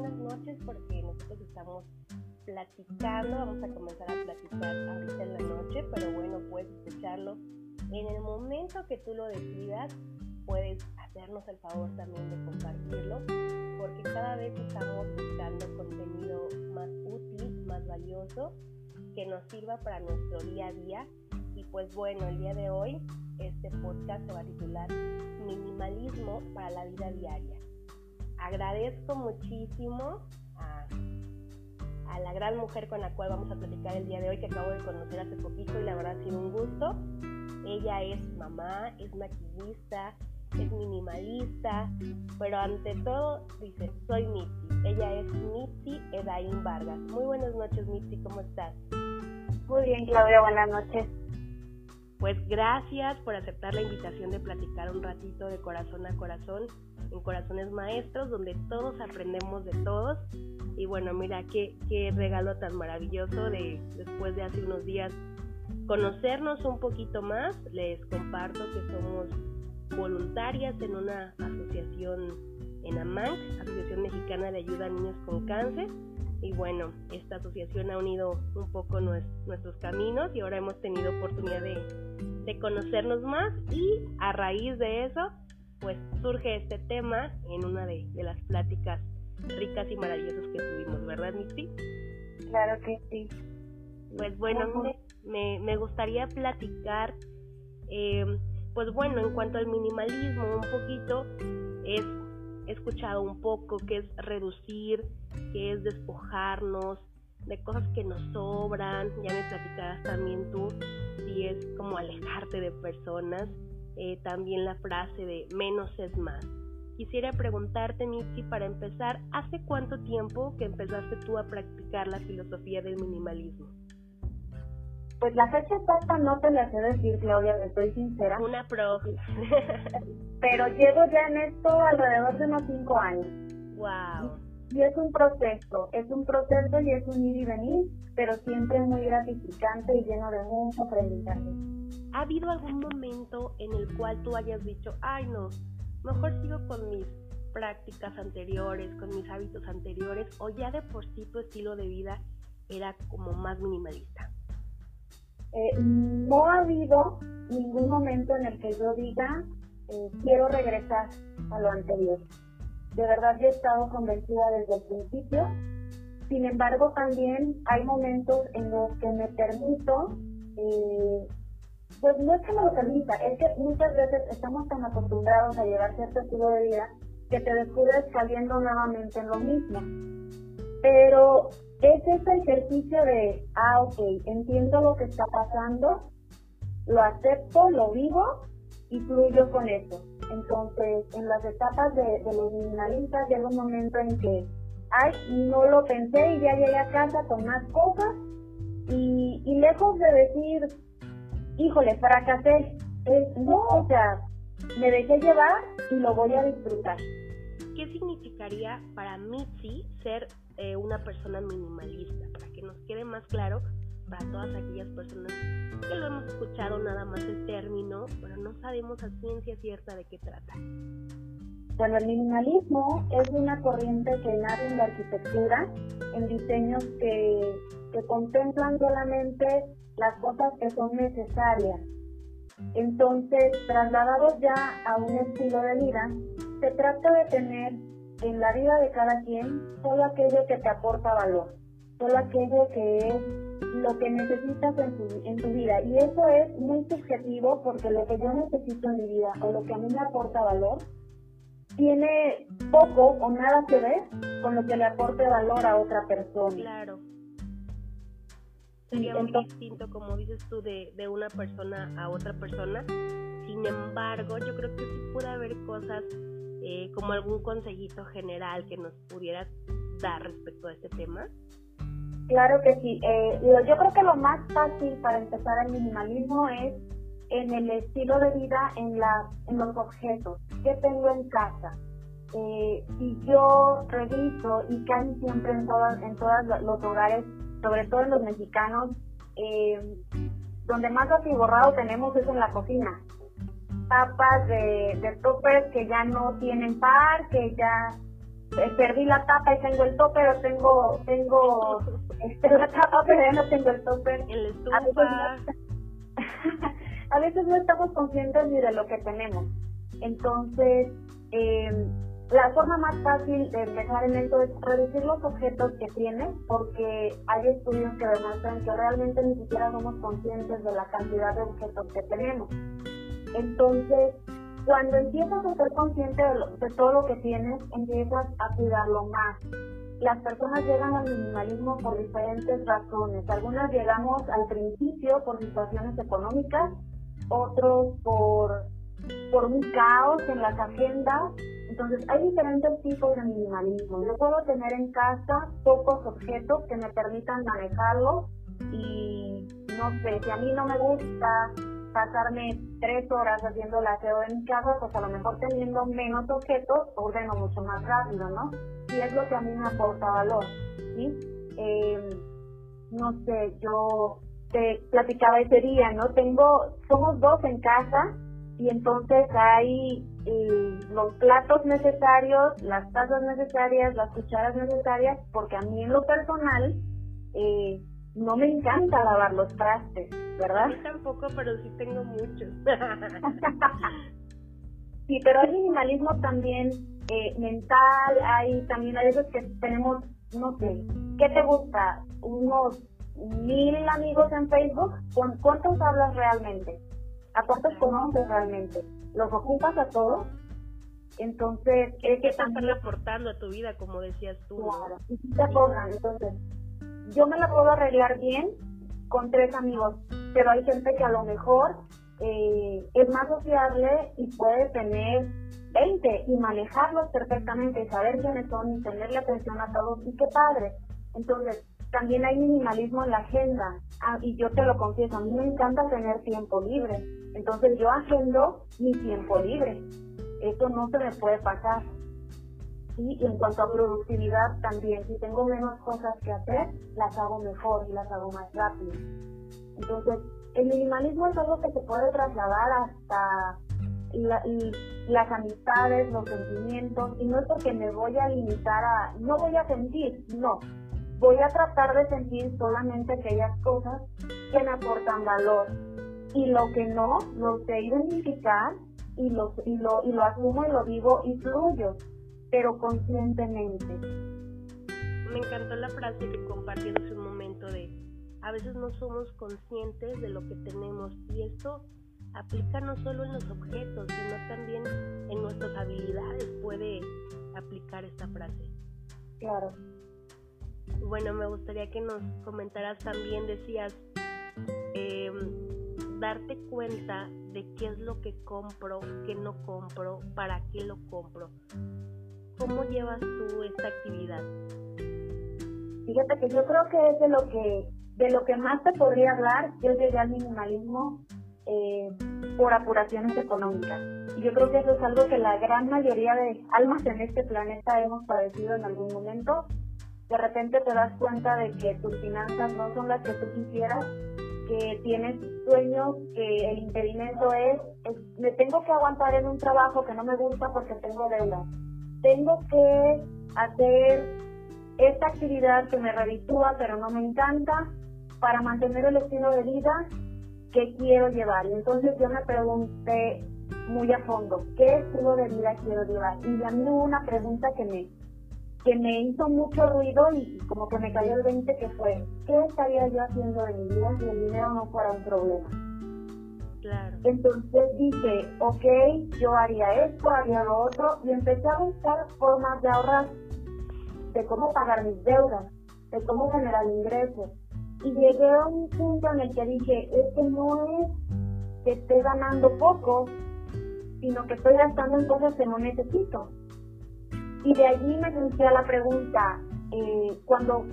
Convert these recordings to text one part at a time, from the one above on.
buenas noches porque nosotros estamos platicando, vamos a comenzar a platicar ahorita en la noche, pero bueno, puedes escucharlo en el momento que tú lo decidas, puedes hacernos el favor también de compartirlo, porque cada vez estamos buscando contenido más útil, más valioso, que nos sirva para nuestro día a día. Y pues bueno, el día de hoy este podcast se va a titular Minimalismo para la vida diaria. Agradezco muchísimo a, a, la gran mujer con la cual vamos a platicar el día de hoy, que acabo de conocer hace poquito y la verdad ha sido un gusto. Ella es mamá, es maquillista, es minimalista, pero ante todo dice, soy Mitzi. Ella es Mitzi Edaín Vargas. Muy buenas noches Mitzi, ¿cómo estás? Muy bien Claudia, buenas noches. Pues gracias por aceptar la invitación de platicar un ratito de corazón a corazón en Corazones Maestros, donde todos aprendemos de todos. Y bueno, mira qué, qué regalo tan maravilloso de después de hace unos días conocernos un poquito más. Les comparto que somos voluntarias en una asociación en AMANC, Asociación Mexicana de Ayuda a Niños con Cáncer y bueno, esta asociación ha unido un poco nuestros caminos y ahora hemos tenido oportunidad de, conocernos más y a raíz de eso, pues surge este tema en una de, las pláticas ricas y maravillosas que tuvimos, ¿verdad, Misty? Claro que sí. Pues bueno, me, me gustaría platicar, eh, pues bueno, en cuanto al minimalismo, un poquito, es he escuchado un poco que es reducir, que es despojarnos de cosas que nos sobran, ya me platicarás también tú, si es como alejarte de personas, eh, también la frase de menos es más. Quisiera preguntarte, Mitzi, para empezar, ¿hace cuánto tiempo que empezaste tú a practicar la filosofía del minimalismo? Pues la fecha exacta no te la sé decir, Claudia, estoy sincera. Una pro. Pero llevo ya en esto alrededor de unos cinco años. Wow. Y es un proceso, es un proceso y es un ir y venir, pero siempre muy gratificante y lleno de mucho aprendizaje. ¿Ha habido algún momento en el cual tú hayas dicho, ay no, mejor sigo con mis prácticas anteriores, con mis hábitos anteriores, o ya de por sí tu estilo de vida era como más minimalista? Eh, no ha habido ningún momento en el que yo diga eh, quiero regresar a lo anterior. De verdad yo he estado convencida desde el principio. Sin embargo, también hay momentos en los que me permito, eh, pues no es que me lo permita, es que muchas veces estamos tan acostumbrados a llevar cierto estilo de vida que te descubres saliendo nuevamente en lo mismo. Pero es ese ejercicio de, ah, ok, entiendo lo que está pasando, lo acepto, lo vivo y fluyo con eso. Entonces, en las etapas de, los minimalistas llega un momento en que, ay, no lo pensé y ya llegué a casa con más cosas y, y lejos de decir, híjole, fracasé, es, no, o sea, me dejé llevar y lo voy a disfrutar. ¿Qué significaría para Mitzi ser eh, una persona minimalista, para que nos quede más claro para todas aquellas personas que lo hemos escuchado nada más el término, pero no sabemos a ciencia cierta de qué trata. Bueno, el minimalismo es una corriente que nace en la arquitectura, en diseños que, que contemplan solamente las cosas que son necesarias. Entonces, trasladados ya a un estilo de vida, se trata de tener en la vida de cada quien solo aquello que te aporta valor, solo aquello que es lo que necesitas en tu, en tu vida. Y eso es muy subjetivo porque lo que yo necesito en mi vida o lo que a mí me aporta valor tiene poco o nada que ver con lo que le aporte valor a otra persona. Claro. Sería muy distinto, como dices tú, de, de una persona a otra persona. Sin embargo, yo creo que sí puede haber cosas eh, como algún consejito general que nos pudieras dar respecto a este tema? Claro que sí. Eh, yo creo que lo más fácil para empezar el minimalismo es en el estilo de vida, en, la, en los objetos. que tengo en casa? Eh, si yo reviso y casi siempre en todos en todos los hogares, sobre todo en los mexicanos, donde más atiborrado tenemos es en la cocina. tapas de, de toppers que ya no tienen par, que ya eh, perdí la tapa y tengo el topper o tengo, tengo este, la tapa pero ya no tengo el topper. a, veces no, a veces no estamos conscientes ni de lo que tenemos. Entonces, eh, la forma más fácil de empezar en esto es reducir los objetos que tienes, porque hay estudios que demuestran que realmente ni siquiera somos conscientes de la cantidad de objetos que tenemos. Entonces, cuando empiezas a ser consciente de, todo lo que tienes, empiezas a cuidarlo más. Las personas llegan al minimalismo por diferentes razones. Algunas llegamos al principio por situaciones económicas, otros por, por un caos en las agendas. Entonces, hay diferentes tipos de minimalismo. Yo puedo tener en casa pocos objetos que me permitan manejarlos y no sé, si a mí no me gusta pasarme tres horas haciendo el aseo de mi casa, pues a lo mejor teniendo menos objetos, ordeno mucho más rápido, ¿no? Y es lo que a mí me aporta valor, ¿sí? Em, no sé, yo te platicaba ese día, ¿no? Tengo, somos dos en casa y entonces hay los platos necesarios, las tazas necesarias, las cucharas necesarias, porque a mí en lo personal, eh, no me encanta lavar los trastes, ¿verdad? Tampoco, pero sí tengo muchos. sí, pero hay minimalismo también eh, mental, hay también a veces que tenemos, no sé, ¿qué te gusta? Unos mil amigos en Facebook, ¿con cuántos hablas realmente? ¿A cuántos conoces realmente? ¿Los ocupas a todos? Entonces, es que están aportando a tu vida, como decías tú. Claro, y te aportan, entonces yo me la puedo arreglar bien con tres amigos, pero hay gente que a lo mejor eh, es más sociable y puede tener 20 y manejarlos perfectamente, saber quiénes son y tenerle atención a todos y qué padre. Entonces, también hay minimalismo en la agenda ah, y yo te lo confieso, a mí me encanta tener tiempo libre. Entonces yo agendo mi tiempo libre. Eso no se me puede pasar. Y en cuanto a productividad también, si tengo menos cosas que hacer, las hago mejor y las hago más rápido. Entonces, el minimalismo es algo que se puede trasladar hasta las amistades, los sentimientos, y no es porque me voy a limitar a, no voy a sentir, no, voy a tratar de sentir solamente aquellas cosas que me aportan valor. Y lo que no, lo sé identificar y lo, y lo, y lo asumo y lo digo y fluyo pero conscientemente. Me encantó la frase que compartió hace un momento de a veces no somos conscientes de lo que tenemos y esto aplica no solo en los objetos, sino también en nuestras habilidades puede aplicar esta frase. Claro. Bueno, me gustaría que nos comentaras también, decías, em, darte cuenta de qué es lo que compro, qué no compro, para qué lo compro. ¿Cómo llevas tú esta actividad? Fíjate que yo creo que es de lo que de lo que más te podría hablar. Yo llegué al minimalismo eh, por apuraciones económicas. Y yo creo que eso es algo que la gran mayoría de almas en este planeta hemos padecido en algún momento. De repente te das cuenta de que tus finanzas no son las que tú quisieras, que tienes sueños, que el impedimento es, es me tengo que aguantar en un trabajo que no me gusta porque tengo deudas tengo que hacer esta actividad que me reditúa pero no me encanta para mantener el estilo de vida que quiero llevar. Y entonces yo me pregunté muy a fondo, ¿qué estilo de vida quiero llevar? Y a mí hubo una pregunta que me, que me hizo mucho ruido y como que me cayó el 20 que fue, ¿qué estaría yo haciendo de mi vida si el dinero no fuera un problema? Entonces dije, ok, yo haría esto, haría lo otro, y empecé a buscar formas de ahorrar, de cómo pagar mis deudas, de cómo generar ingresos. Y llegué a un punto en el que dije, este no es que esté ganando poco, sino que estoy gastando en cosas que no necesito. Y de allí me surgió la pregunta, eh, cuando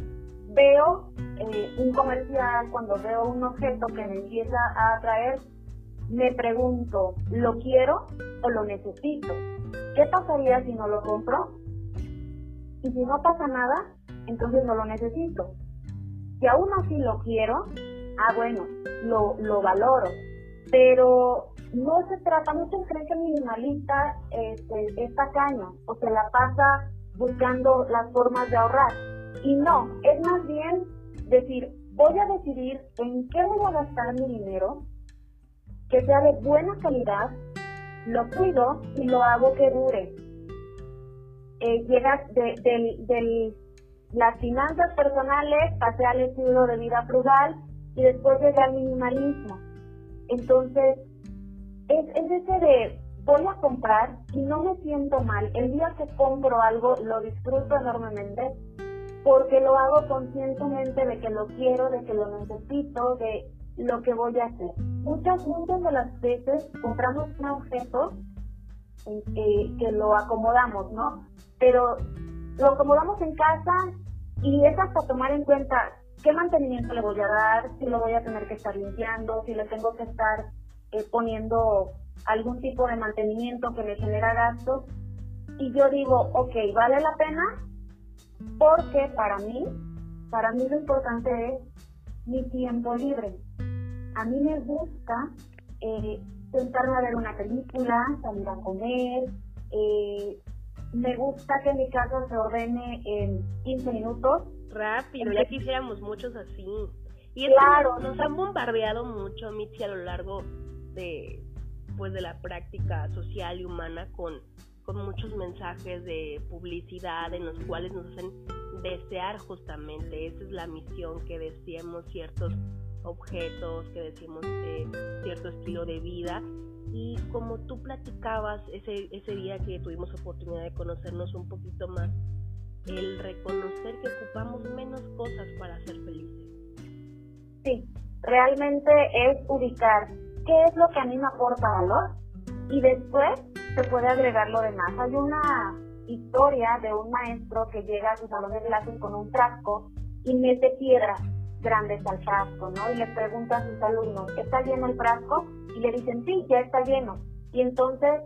veo eh, un comercial, cuando veo un objeto que me empieza a atraer, me pregunto, ¿lo quiero o lo necesito? ¿Qué pasaría si no lo compro? Y si no pasa nada, entonces no lo necesito. Si aún así lo quiero, ah bueno, lo, lo valoro. Pero no se trata, muchos creen que minimalista este, es tacaño o se la pasa buscando las formas de ahorrar. Y no, es más bien decir, voy a decidir en qué voy a gastar mi dinero, que sea de buena calidad, lo cuido y lo hago que dure. Eh, llegas de, de, las finanzas personales, pasé al estilo de vida frugal y después llegué al minimalismo. Entonces, es, es ese de voy a comprar y no me siento mal. El día que compro algo lo disfruto enormemente porque lo hago conscientemente de que lo quiero, de que lo necesito, de lo que voy a hacer. Muchas, muchas de las veces compramos un objeto eh, que lo acomodamos, ¿no? Pero lo acomodamos en casa y es hasta tomar en cuenta qué mantenimiento le voy a dar, si lo voy a tener que estar limpiando, si le tengo que estar eh, poniendo algún tipo de mantenimiento que me genera gastos. Y yo digo, ok, vale la pena porque para mí, para mí lo importante es mi tiempo libre. A mí me gusta eh, sentarme a ver una película, salir a comer, eh, me gusta que mi casa se ordene en 15 minutos. Rápido, ya quisiéramos muchos así. Y claro, nos han bombardeado mucho, Michi, a lo largo de, pues, de la práctica social y humana con, con muchos mensajes de publicidad en los cuales nos hacen desear justamente, esa es la misión que deseamos ciertos objetos, que decimos eh, cierto estilo de vida y como tú platicabas ese, ese día que tuvimos oportunidad de conocernos un poquito más, el reconocer que ocupamos menos cosas para ser felices. Sí, realmente es ubicar qué es lo que a mí me aporta valor y después se puede agregar lo demás. Hay una historia de un maestro que llega a su salón de clases con un frasco y mete piedras grandes al frasco, ¿no? Y le pregunta a sus alumnos, ¿está lleno el frasco? Y le dicen, sí, ya está lleno. Y entonces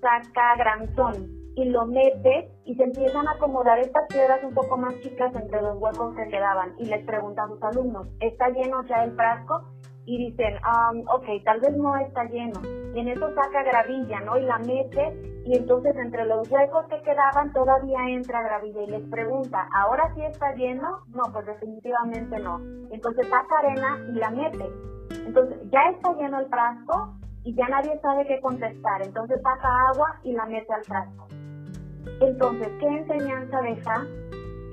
saca granzón y lo mete y se empiezan a acomodar estas piedras un poco más chicas entre los huecos que quedaban. Y les pregunta a sus alumnos, ¿está lleno ya el frasco? Y dicen, um, ok, tal vez no está lleno. Y en eso saca gravilla, ¿no? Y la mete y entonces entre los huecos que quedaban todavía entra gravilla y les pregunta, ¿ahora sí está lleno? No, pues definitivamente no. Entonces saca arena y la mete. Entonces ya está lleno el frasco y ya nadie sabe qué contestar. Entonces saca agua y la mete al frasco. Entonces, ¿qué enseñanza deja?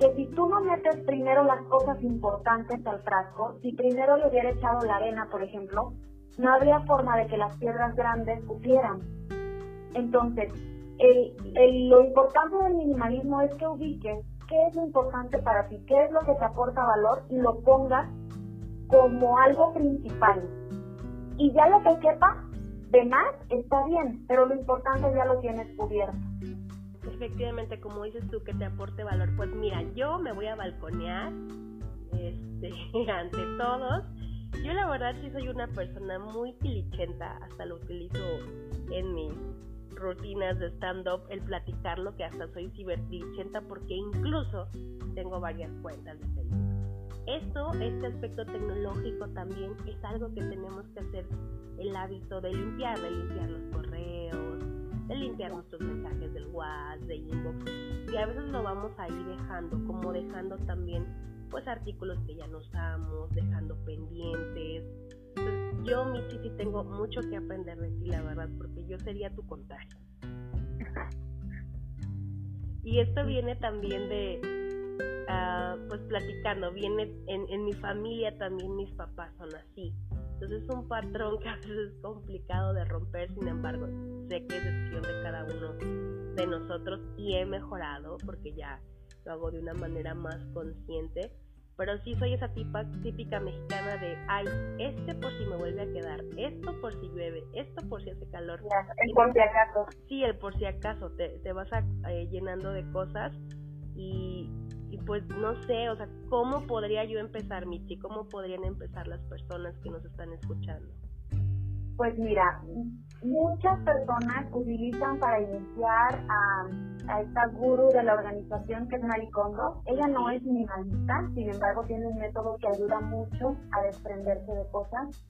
Que si tú no metes primero las cosas importantes al frasco, si primero le hubiera echado la arena, por ejemplo, no habría forma de que las piedras grandes cupieran. Entonces, lo importante del minimalismo es que ubiques qué es lo importante para ti, qué es lo que te aporta valor y lo pongas como algo principal. Y ya lo que quepa de más está bien, pero lo importante ya lo tienes cubierto efectivamente, como dices tú, que te aporte valor, pues mira, yo me voy a balconear este, ante todos. Yo la verdad sí soy una persona muy tilichenta, hasta lo utilizo en mis rutinas de stand-up, el platicarlo, que hasta soy cibertilichenta porque incluso tengo varias cuentas de Facebook. Esto, este aspecto tecnológico también es algo que tenemos que hacer el hábito de limpiar, de limpiar los correos, limpiar nuestros mensajes del WhatsApp, de inbox, y a veces lo vamos a ir dejando, como dejando también pues artículos que ya no usamos, dejando pendientes. Entonces, yo, Michi, sí tengo mucho que aprender de ti, la verdad, porque yo sería tu contagio. Y esto viene también de, uh, pues platicando, viene en, en mi familia también mis papás son así. Entonces es un patrón que a veces es complicado de romper, sin embargo, sé que es decisión de cada uno de nosotros y he mejorado porque ya lo hago de una manera más consciente. Pero sí soy esa tipa, típica mexicana de, ay, este por si me vuelve a quedar, esto por si llueve, esto por si hace calor. el por si acaso. Sí, el por si acaso, te, te vas a, eh, llenando de cosas y, y pues no sé, o sea, ¿cómo podría yo empezar, Michi? ¿Cómo podrían empezar las personas que nos están escuchando? Pues mira, muchas personas utilizan para iniciar a, a esta guru de la organización que es Maricondo. Ella no es minimalista, sin embargo tiene un método que ayuda mucho a desprenderse de cosas.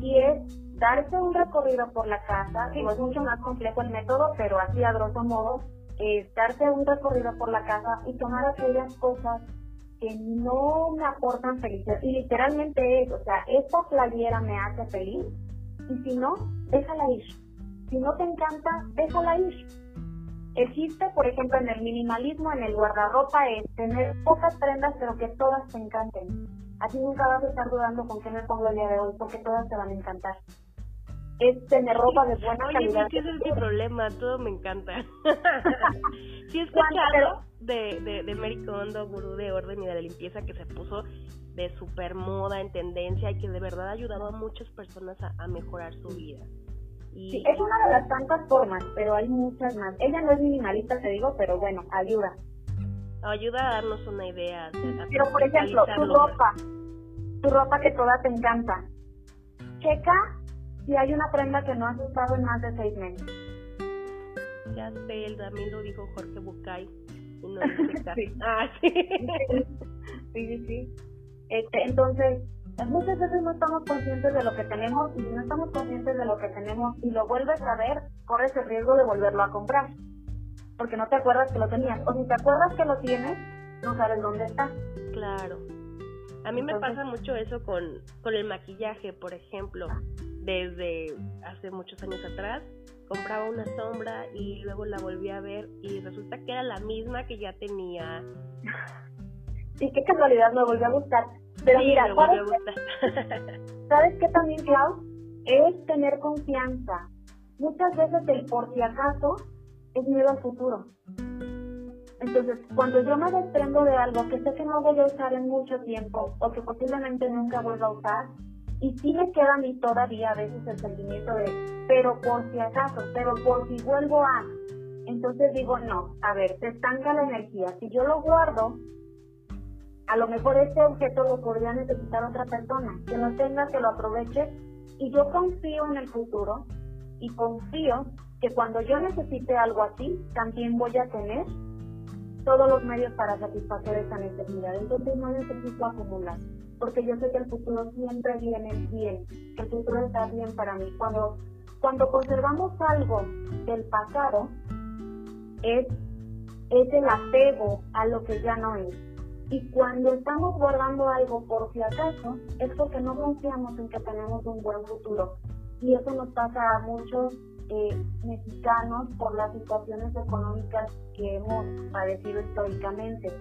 y es darse un recorrido por la casa, digo, es mucho más complejo el método, pero así a grosso modo, es darse un recorrido por la casa y tomar aquellas cosas que no me aportan felicidad. Y literalmente es, o sea, esta playera me hace feliz y si no, déjala ir. Si no te encanta, déjala ir. El chiste, por ejemplo, en el minimalismo, en el guardarropa, es tener pocas prendas, pero que todas te encanten. Así nunca vas a estar dudando con qué me pongo el día de hoy, porque todas te van a encantar. Es tener ropa de buena calidad. Oye, ese es mi problema, todo me encanta. sí he escuchado de, de, de Mary Kondo, gurú de orden y de la limpieza, que se puso de super moda, en tendencia, y que de verdad ha ayudado a muchas personas a mejorar su vida. Sí, es una de las tantas formas, pero hay muchas más. Ella no es minimalista, te digo, pero bueno, ayuda. Ayuda a darnos una idea. pero, por ejemplo, tu ropa, tu ropa que toda te encanta. Checa si hay una prenda que no has usado en más de seis meses. Ya sé, también lo dijo Jorge Bucay. sí. Ah, sí. sí, sí, sí. Este, entonces, muchas veces no estamos conscientes de lo que tenemos y si no estamos conscientes de lo que tenemos y lo vuelves a ver, corres el riesgo de volverlo a comprar. Porque no te acuerdas que lo tenías. O si te acuerdas que lo tienes, no sabes dónde está. Claro. A mí me pasa mucho eso con, con el maquillaje, por ejemplo. Desde hace muchos años atrás, compraba una sombra y luego la volví a ver y resulta que era la misma que ya tenía. Y qué casualidad, me volvió a gustar. Pero mira, ¿sabes, qué, también, Clau? Es tener confianza. Muchas veces el por si acaso es miedo al futuro. Entonces, cuando yo me desprendo de algo que sé que no voy a usar en mucho tiempo o que posiblemente nunca vuelva a usar, y sí me queda a mí todavía a veces el sentimiento de, pero por si acaso, pero por si vuelvo a, entonces digo, no, a ver, se estanca la energía. Si yo lo guardo, a lo mejor este objeto lo podría necesitar otra persona, que no tenga, que lo aproveche. Y yo confío en el futuro y confío que cuando yo necesite algo así, también voy a tener todos los medios para satisfacer esa necesidad. Entonces no necesito acumular, porque yo sé que el futuro siempre viene bien, que el futuro está bien para mí. Cuando, cuando conservamos algo del pasado, es, es el apego a lo que ya no es y cuando estamos guardando algo por si acaso, es porque no confiamos en que tenemos un buen futuro. Y eso nos pasa a muchos eh, mexicanos por las situaciones económicas que hemos padecido históricamente.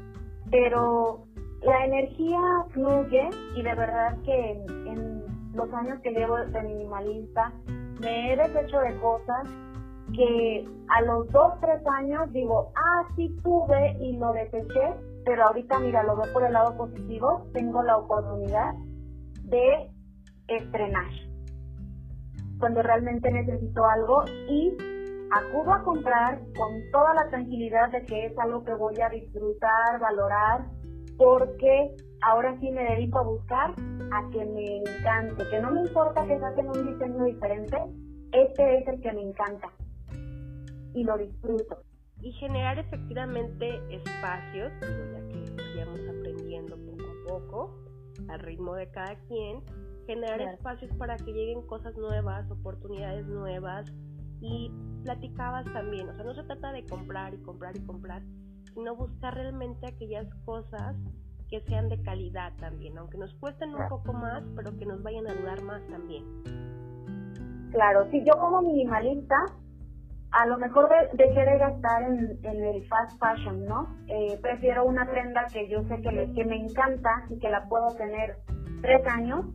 Pero la energía fluye y de verdad que en, los años que llevo de minimalista me he deshecho de cosas que a los dos, tres años digo, ah, sí tuve y lo deseché pero ahorita mira, lo veo por el lado positivo, tengo la oportunidad de estrenar cuando realmente necesito algo y acudo a comprar con toda la tranquilidad de que es algo que voy a disfrutar, valorar, porque ahora sí me dedico a buscar a que me encante, que no me importa que saquen un diseño diferente, este es el que me encanta y lo disfruto. Y generar efectivamente espacios, ya que vayamos aprendiendo poco a poco, al ritmo de cada quien, generar espacios para que lleguen cosas nuevas, oportunidades nuevas y platicabas también, o sea, no se trata de comprar y comprar y comprar, sino buscar realmente aquellas cosas que sean de calidad también, aunque nos cuesten un poco más, pero que nos vayan a ayudar más también. Claro, si yo como minimalista a lo mejor dejé de gastar en, el fast fashion, ¿no? Eh, prefiero una prenda que yo sé que, que me encanta y que la puedo tener tres años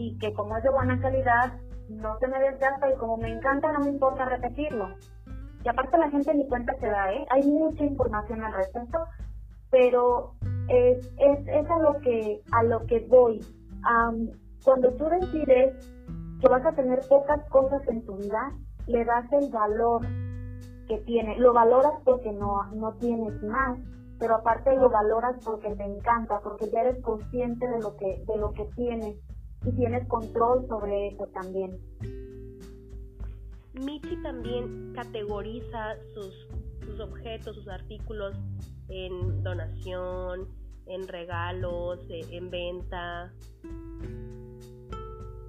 y que como es de buena calidad no se me desgasta y como me encanta no me importa repetirlo. Y aparte la gente ni cuenta se da, ¿eh? Hay mucha información al respecto, pero es, es, a lo que a lo que voy. cuando tú decides que vas a tener pocas cosas en tu vida, le das el valor que tiene. Lo valoras porque no, no tienes más, pero aparte lo valoras porque te encanta, porque ya eres consciente de lo que, de lo que tienes y tienes control sobre eso también. Michi también categoriza sus, sus objetos, sus artículos en donación, en regalos, eh, en venta.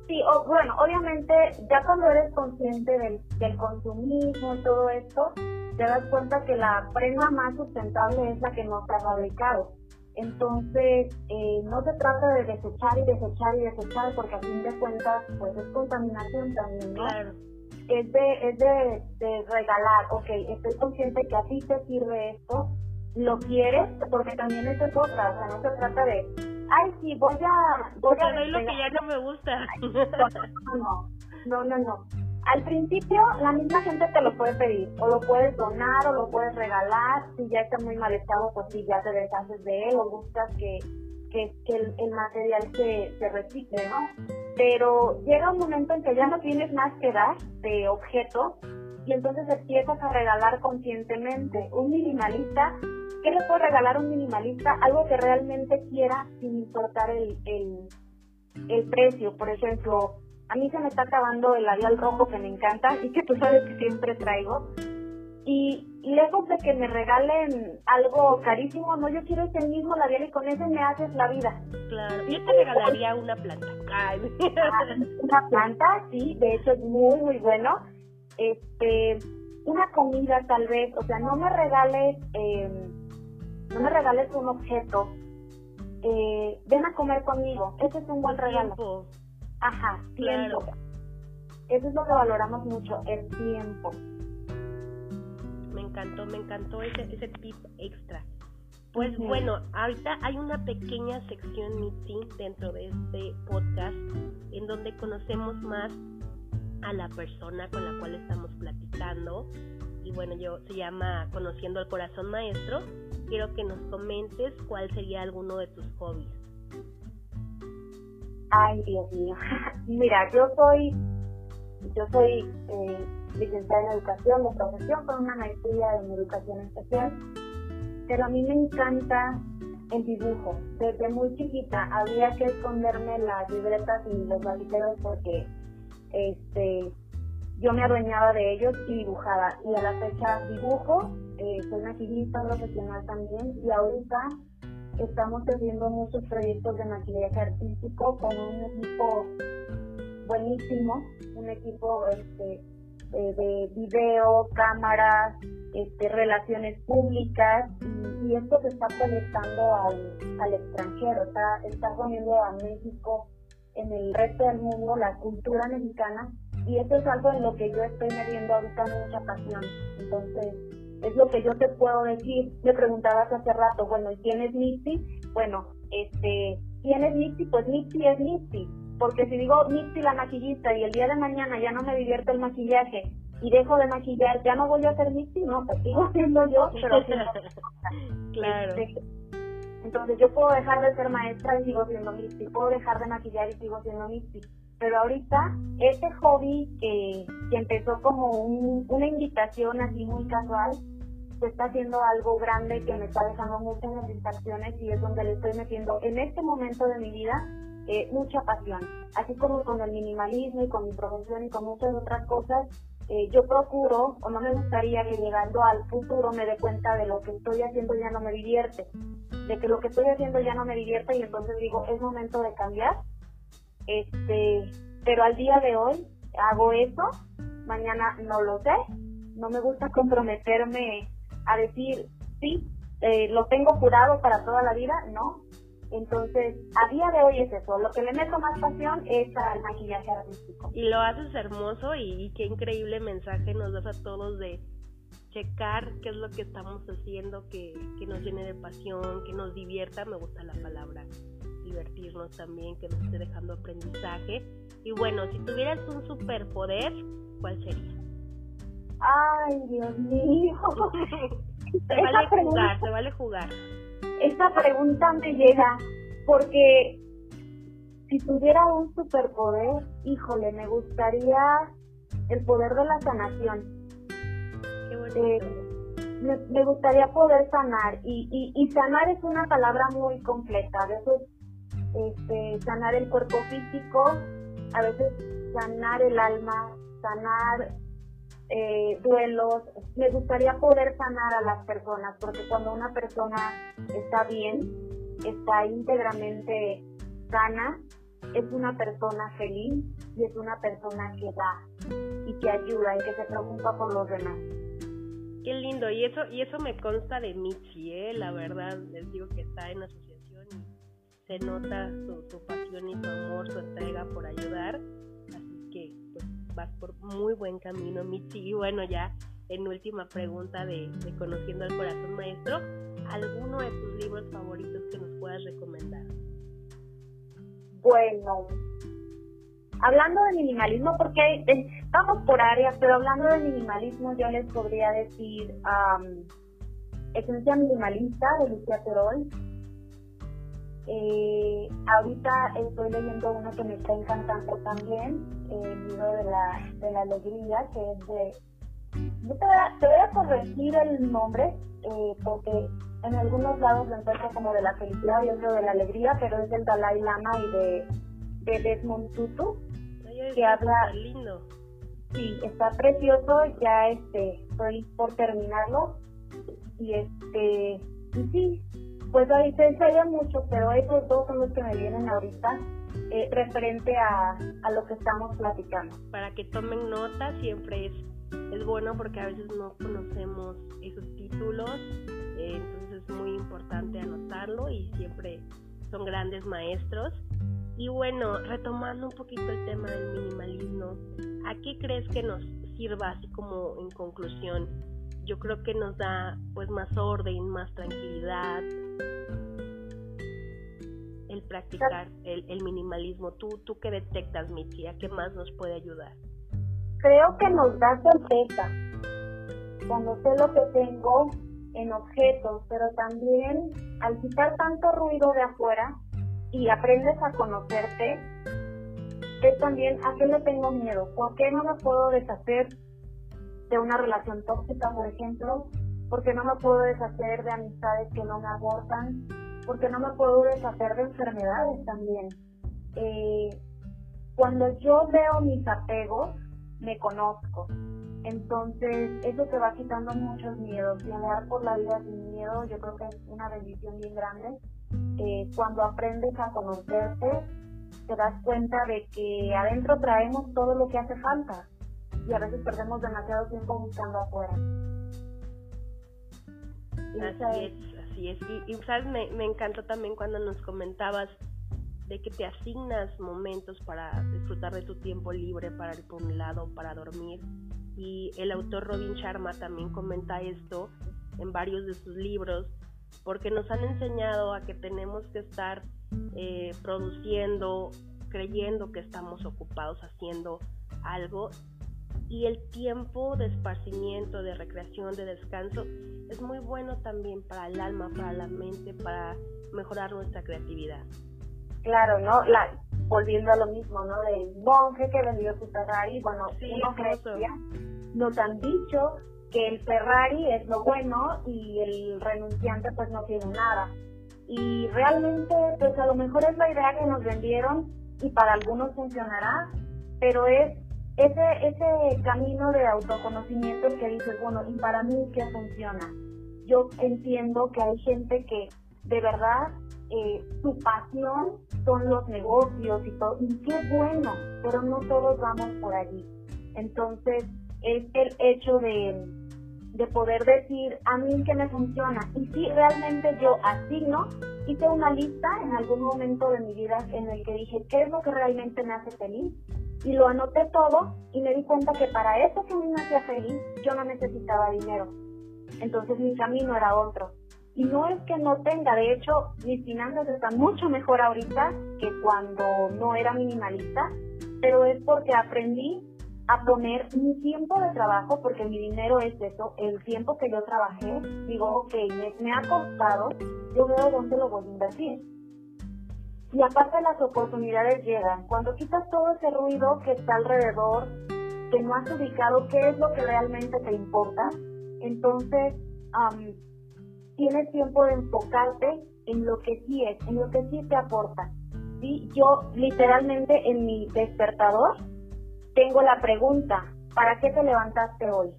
Sí, o, bueno, obviamente ya cuando eres consciente del, del consumismo y todo esto, te das cuenta que la prenda más sustentable es la que no ha fabricado. Entonces, eh, no se trata de desechar y desechar y desechar, porque a fin de cuentas, pues es contaminación también, ¿no? Claro. Es de, es de, de regalar, ok, estoy consciente que a ti te sirve esto, lo quieres, porque también eso es otra, o sea, no se trata de, ay, sí, voy a... Voy a doy lo que despegar". ya no me gusta. No, no, no, no. Al principio la misma gente te lo puede pedir, o lo puedes donar, o lo puedes regalar. Si ya está muy mal estado, pues sí, ya te deshaces de él, o buscas que, que, el material se, se recicle, ¿no? Pero llega un momento en que ya no tienes más que dar de objetos, y entonces empiezas a regalar conscientemente. Un minimalista, ¿qué le puede regalar a un minimalista? Algo que realmente quiera sin importar el, el, el precio. Por ejemplo, a mí se me está acabando el labial rojo que me encanta y que tú sabes que siempre traigo. Y lejos de que me regalen algo carísimo, no, yo quiero ese mismo labial y con ese me haces la vida. Claro. Yo te regalaría una planta. Ay. Una planta, sí, de hecho es muy, muy bueno. Este, una comida tal vez, o sea, no me regales, eh, no me regales un objeto. Eh, ven a comer conmigo, ese es un buen regalo. Tiempo. Ajá, Claro. tiempo. Eso es lo que valoramos mucho, el tiempo. Me encantó, me encantó ese, ese tip extra. Pues bueno, ahorita hay una pequeña sección meeting dentro de este podcast en donde conocemos más a la persona con la cual estamos platicando. Y bueno, yo se llama Conociendo al Corazón Maestro. Quiero que nos comentes cuál sería alguno de tus hobbies. Ay, Dios mío. Mira, yo soy, yo soy eh, licenciada en educación de profesión con una maestría en educación especial, pero a mí me encanta el dibujo. Desde muy chiquita había que esconderme las libretas y los lapiceros porque este yo me adueñaba de ellos y dibujaba. Y a la fecha dibujo, eh, soy maquillista profesional también y ahorita estamos haciendo muchos proyectos de maquillaje artístico con un equipo buenísimo, un equipo este, de, de video, cámaras, este, relaciones públicas y, esto se está proyectando al, al extranjero, está, está poniendo a México en el resto del mundo la cultura mexicana y eso es algo en lo que yo estoy metiendo ahorita mucha pasión. Entonces, es lo que yo te puedo decir. Me preguntabas hace rato, bueno, ¿y quién es Misty? Bueno, este, ¿quién es Misty? Pues Misty es Misty. Porque si digo Misty la maquillista y el día de mañana ya no me divierto el maquillaje y dejo de maquillar, ¿ya no voy a ser Misty? No, pues sigo siendo yo, pero. Claro. Este, entonces yo puedo dejar de ser maestra y sigo siendo Misty, puedo dejar de maquillar y sigo siendo Misty. Pero ahorita, este hobby que, que empezó como un- una invitación así muy casual, se está haciendo algo grande que me está dejando muchas satisfacciones y es donde le estoy metiendo en este momento de mi vida eh, mucha pasión. Así como con el minimalismo y con mi profesión y con muchas otras cosas, eh, yo procuro o no me gustaría que llegando al futuro me dé cuenta de lo que estoy haciendo ya no me divierte, de que lo que estoy haciendo ya no me divierte y entonces digo, es momento de cambiar. Este, pero al día de hoy hago eso, mañana no lo sé, no me gusta comprometerme a decir, sí, eh, lo tengo curado para toda la vida, no. Entonces, a día de hoy es eso, lo que le meto más pasión es al maquillaje artístico. Y lo haces hermoso y, y qué increíble mensaje nos das a todos de checar qué es lo que estamos haciendo, que, que nos llene de pasión, que nos divierta, me gusta la palabra divertirnos también, que nos esté dejando aprendizaje. Y bueno, si tuvieras un superpoder, ¿cuál sería? Ay, Dios mío. se Esa vale pregunta- jugar, se vale jugar. Esta pregunta me llega porque si tuviera un superpoder, híjole, me gustaría el poder de la sanación. Qué bonito. Eh, me, me gustaría poder sanar y, y, y sanar es una palabra muy completa. A veces este, sanar el cuerpo físico, a veces sanar el alma, sanar eh, duelos. Me gustaría poder sanar a las personas porque cuando una persona está bien, está íntegramente sana, es una persona feliz y es una persona que da y que ayuda y que se preocupa por los demás. Qué lindo, y eso, y eso me consta de Michi, ¿eh? la verdad, les digo que está en asociación y se nota su, su pasión y su amor, su entrega por ayudar, así que vas por muy buen camino, Michi, y bueno, ya en última pregunta de, de Conociendo al Corazón Maestro, ¿alguno de tus libros favoritos que nos puedas recomendar? Bueno, hablando de minimalismo, porque estamos por áreas, pero hablando de minimalismo, yo les podría decir um, Esencia Minimalista de Lucia Terol. Eh, ahorita estoy leyendo uno que me está encantando también, el libro de la, de la alegría, que es de... Yo te, voy a corregir el nombre, eh, porque en algunos lados lo encuentro como de la felicidad y otro de la alegría, pero es del Dalai Lama y de, de Desmond Tutu que habla lindo. Sí, está precioso, ya este estoy por terminarlo y este y sí, pues ahí se enseña mucho, pero esos dos son los que me vienen ahorita eh, referente a, a lo que estamos platicando. Para que tomen nota siempre es es bueno porque a veces no conocemos esos títulos, eh, entonces es muy importante anotarlo y siempre son grandes maestros. Y bueno, retomando un poquito el tema del minimalismo, ¿a qué crees que nos sirva así como en conclusión? Yo creo que nos da pues más orden, más tranquilidad el practicar el, el minimalismo. ¿Tú, ¿Tú qué detectas, Michi? ¿A qué más nos puede ayudar? Creo que nos da certeza. Cuando sé lo que tengo en objetos, pero también al quitar tanto ruido de afuera, y aprendes a conocerte, es también a qué le tengo miedo, por qué no me puedo deshacer de una relación tóxica, por ejemplo, porque no me puedo deshacer de amistades que no me abortan, porque no me puedo deshacer de enfermedades también. Eh, cuando yo veo mis apegos, me conozco. Entonces, eso te va quitando muchos miedos. Y por la vida sin miedo, yo creo que es una bendición bien grande eh, cuando aprendes a conocerte, te das cuenta de que adentro traemos todo lo que hace falta y a veces perdemos demasiado tiempo buscando afuera. así es, así es. Y, sabes, me, me encantó también cuando nos comentabas de que te asignas momentos para disfrutar de tu tiempo libre, para ir por un lado, para dormir. Y el autor Robin Sharma también comenta esto en varios de sus libros, porque nos han enseñado a que tenemos que estar eh, produciendo, creyendo que estamos ocupados haciendo algo y el tiempo de esparcimiento, de recreación, de descanso es muy bueno también para el alma, para la mente, para mejorar nuestra creatividad. Claro, ¿no? La, volviendo a lo mismo, ¿no? Del monje que vendió su Ferrari, bueno, sí, nos han dicho que el Ferrari es lo bueno y el renunciante pues no tiene nada. Y realmente pues a lo mejor es la idea que nos vendieron y para algunos funcionará, pero es ese, ese camino de autoconocimiento que dices, bueno, ¿y para mí qué funciona? Yo entiendo que hay gente que de verdad eh, su pasión son los negocios y todo, y qué bueno, pero no todos vamos por allí. Entonces, es el hecho de, de poder decir a mí que me funciona. Y si realmente yo asigno, hice una lista en algún momento de mi vida en el que dije qué es lo que realmente me hace feliz y lo anoté todo y me di cuenta que para eso que me hacía feliz yo no necesitaba dinero. Entonces mi camino era otro. Y no es que no tenga, de hecho mis finanzas están mucho mejor ahorita que cuando no era minimalista, pero es porque aprendí a poner mi tiempo de trabajo, porque mi dinero es eso, el tiempo que yo trabajé, digo, ok, me, ha costado, yo veo dónde lo voy a invertir. Y aparte las oportunidades llegan. Cuando quitas todo ese ruido que está alrededor, que no has ubicado qué es lo que realmente te importa, entonces tienes tiempo de enfocarte en lo que sí es, en lo que sí te aporta. ¿sí? Yo literalmente en mi despertador tengo la pregunta, ¿para qué te levantaste hoy?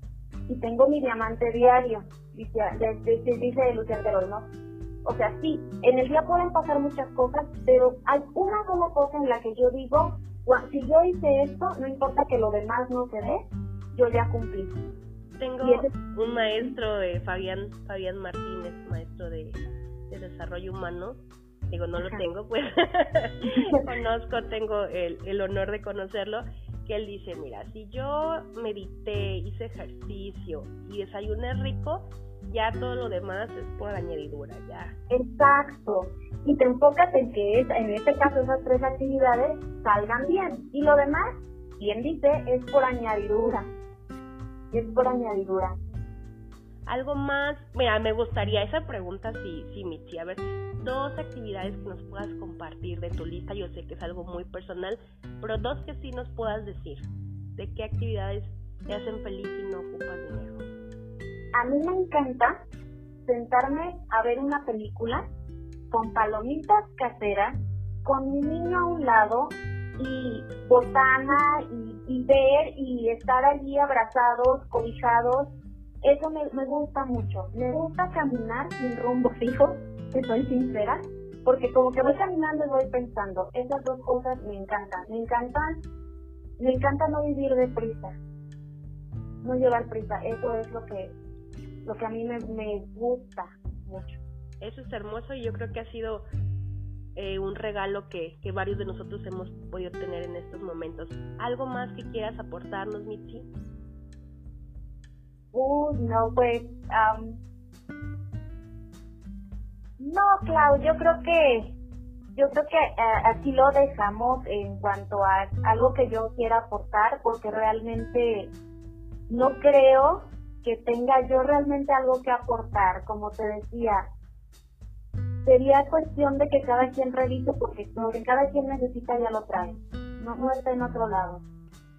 Y tengo mi diamante diario, dice, dice, dice Lucía ¿no? O sea, sí, en el día pueden pasar muchas cosas, pero hay una sola cosa en la que yo digo, si yo hice esto, no importa que lo demás no se dé, yo ya cumplí. Tengo un maestro, de Fabián, Fabián Martínez, maestro de, desarrollo humano, digo, no lo tengo, pues. Conozco, tengo el, el honor de conocerlo, que él dice, mira, si yo medité, hice ejercicio y desayuné rico, ya todo lo demás es por añadidura, ya. Exacto. Y te enfocas en que en este caso esas tres actividades salgan bien. Y lo demás, bien dice, es por añadidura. Es por añadidura. Algo más, mira, me gustaría esa pregunta, sí, sí, Michi, a ver, dos actividades que nos puedas compartir de tu lista, yo sé que es algo muy personal, pero dos que sí nos puedas decir, de qué actividades te hacen feliz y no ocupas dinero. A mí me encanta sentarme a ver una película con palomitas caseras, con mi niño a un lado y botana y, ver y estar allí abrazados, cobijados. Eso me, gusta mucho. Me gusta caminar sin rumbo fijo, que soy sincera, porque como que voy caminando y voy pensando, esas dos cosas me encantan. Me encantan, me encanta no vivir de prisa, no llevar prisa. Eso es lo que lo que a mí me, gusta mucho. Eso es hermoso y yo creo que ha sido eh, un regalo que, que, varios de nosotros hemos podido tener en estos momentos. ¿Algo más que quieras aportarnos, Mitzi? Uh, no, pues... no, Clau, yo creo que yo creo que uh, aquí lo dejamos en cuanto a algo que yo quiera aportar, porque realmente no creo que tenga yo realmente algo que aportar, como te decía, sería cuestión de que cada quien revise porque lo que cada quien necesita ya lo trae, no, está en otro lado.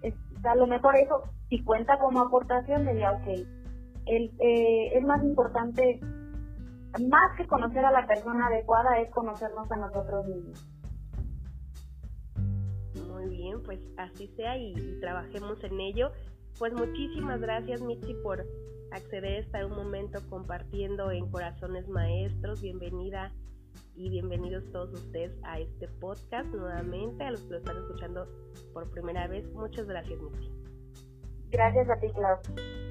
Es, a lo mejor eso, si cuenta como aportación, diría, ok, el, eh, es más importante, más que conocer a la persona adecuada, es conocernos a nosotros mismos. Muy bien, pues así sea y trabajemos en ello. Pues muchísimas gracias Mitzi por acceder a estar un momento compartiendo en Corazones Maestros. Bienvenida y bienvenidos todos ustedes a este podcast nuevamente, a los que lo están escuchando por primera vez. Muchas gracias Mitzi. Gracias a ti, Clau.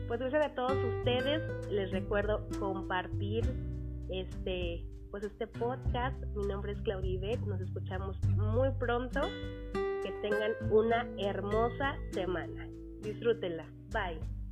Pues gracias a todos ustedes. Les recuerdo compartir este pues este podcast. Mi nombre es Claudia Nos escuchamos muy pronto. Que tengan una hermosa semana. Disfrútenla. Bye.